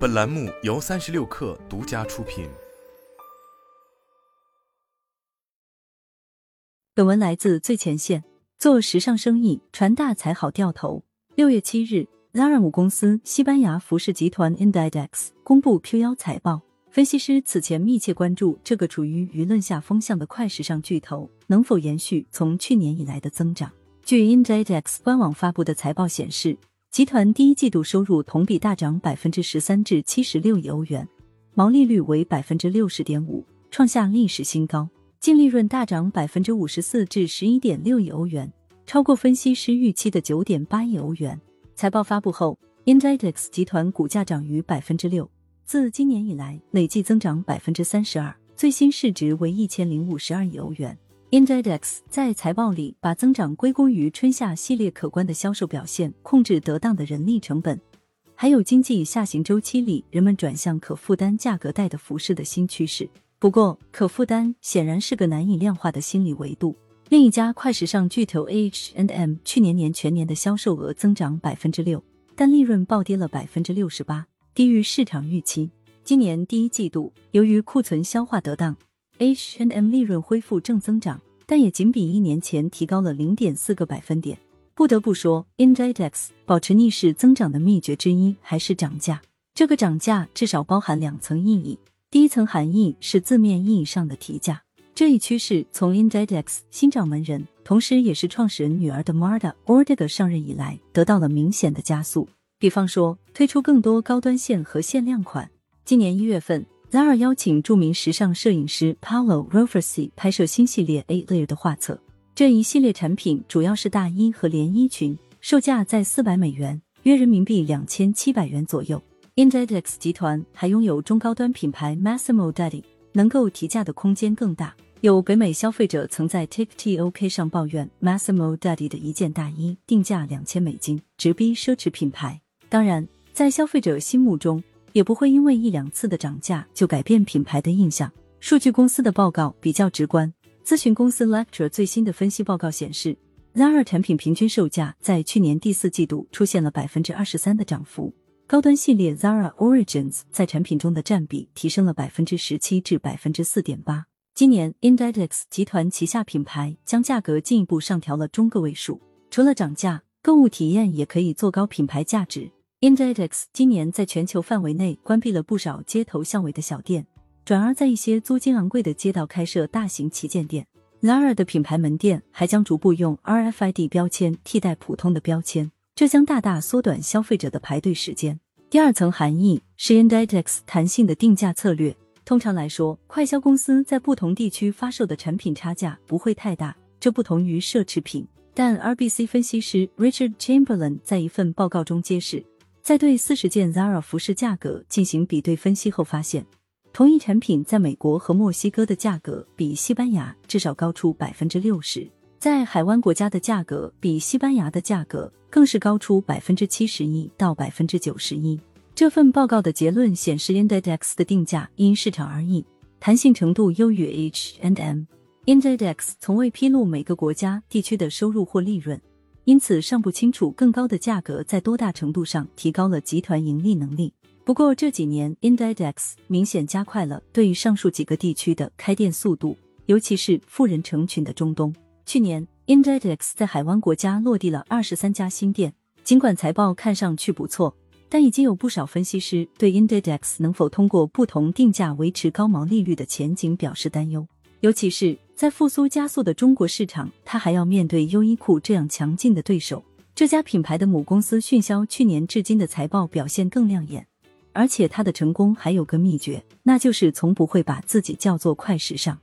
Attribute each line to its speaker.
Speaker 1: 本栏目由三十六氪独家出品。
Speaker 2: 本文来自最前线。做时尚生意，传大才好掉头。六月七日，Zara 母公司西班牙服饰集团 Inditex 公布 Q 幺财报。分析师此前密切关注这个处于舆论下风向的快时尚巨头能否延续从去年以来的增长。据 Inditex 官网发布的财报显示。集团第一季度收入同比大涨百分之十三至七十六亿欧元，毛利率为百分之六十点五，创下历史新高；净利润大涨百分之五十四至十一点六亿欧元，超过分析师预期的九点八亿欧元。财报发布后，Inditex 集团股价涨逾百分之六，自今年以来累计增长百分之三十二，最新市值为一千零五十二亿欧元。Inditex 在财报里把增长归功于春夏系列可观的销售表现、控制得当的人力成本，还有经济下行周期里人们转向可负担价格带的服饰的新趋势。不过，可负担显然是个难以量化的心理维度。另一家快时尚巨头 H&M 去年年全年的销售额增长百分之六，但利润暴跌了百分之六十八，低于市场预期。今年第一季度，由于库存消化得当。H and M 利润恢复正增长，但也仅比一年前提高了零点四个百分点。不得不说，Inditex 保持逆势增长的秘诀之一还是涨价。这个涨价至少包含两层意义：第一层含义是字面意义上的提价，这一趋势从 Inditex 新掌门人，同时也是创始人女儿的 Marta Ortega 上任以来得到了明显的加速。比方说，推出更多高端线和限量款。今年一月份。Zara 邀请著名时尚摄影师 Paolo Roversi 拍摄新系列 A Layer 的画册。这一系列产品主要是大衣和连衣裙，售价在四百美元（约人民币两千七百元左右）。Inditex 集团还拥有中高端品牌 Massimo Dutti，能够提价的空间更大。有北美消费者曾在 TikTok 上抱怨 Massimo Dutti 的一件大衣定价两千美金，直逼奢侈品牌。当然，在消费者心目中，也不会因为一两次的涨价就改变品牌的印象。数据公司的报告比较直观，咨询公司 Lecture 最新的分析报告显示，Zara 产品平均售价在去年第四季度出现了百分之二十三的涨幅，高端系列 Zara Origins 在产品中的占比提升了百分之十七至百分之四点八。今年 Inditex 集团旗下品牌将价格进一步上调了中个位数，除了涨价，购物体验也可以做高品牌价值。Inditex 今年在全球范围内关闭了不少街头巷尾的小店，转而在一些租金昂贵的街道开设大型旗舰店。Zara 的品牌门店还将逐步用 RFID 标签替代普通的标签，这将大大缩短消费者的排队时间。第二层含义是 Inditex 弹性的定价策略。通常来说，快销公司在不同地区发售的产品差价不会太大，这不同于奢侈品。但 RBC 分析师 Richard Chamberlain 在一份报告中揭示。在对四十件 Zara 服饰价格进行比对分析后，发现同一产品在美国和墨西哥的价格比西班牙至少高出百分之六十，在海湾国家的价格比西班牙的价格更是高出百分之七十一到百分之九十一。这份报告的结论显示，Inditex 的定价因市场而异，弹性程度优于 H and M。Inditex 从未披露每个国家地区的收入或利润。因此尚不清楚更高的价格在多大程度上提高了集团盈利能力。不过这几年，Inditex 明显加快了对于上述几个地区的开店速度，尤其是富人成群的中东。去年，Inditex 在海湾国家落地了二十三家新店。尽管财报看上去不错，但已经有不少分析师对 Inditex 能否通过不同定价维持高毛利率的前景表示担忧，尤其是。在复苏加速的中国市场，它还要面对优衣库这样强劲的对手。这家品牌的母公司迅销去年至今的财报表现更亮眼，而且它的成功还有个秘诀，那就是从不会把自己叫做快时尚。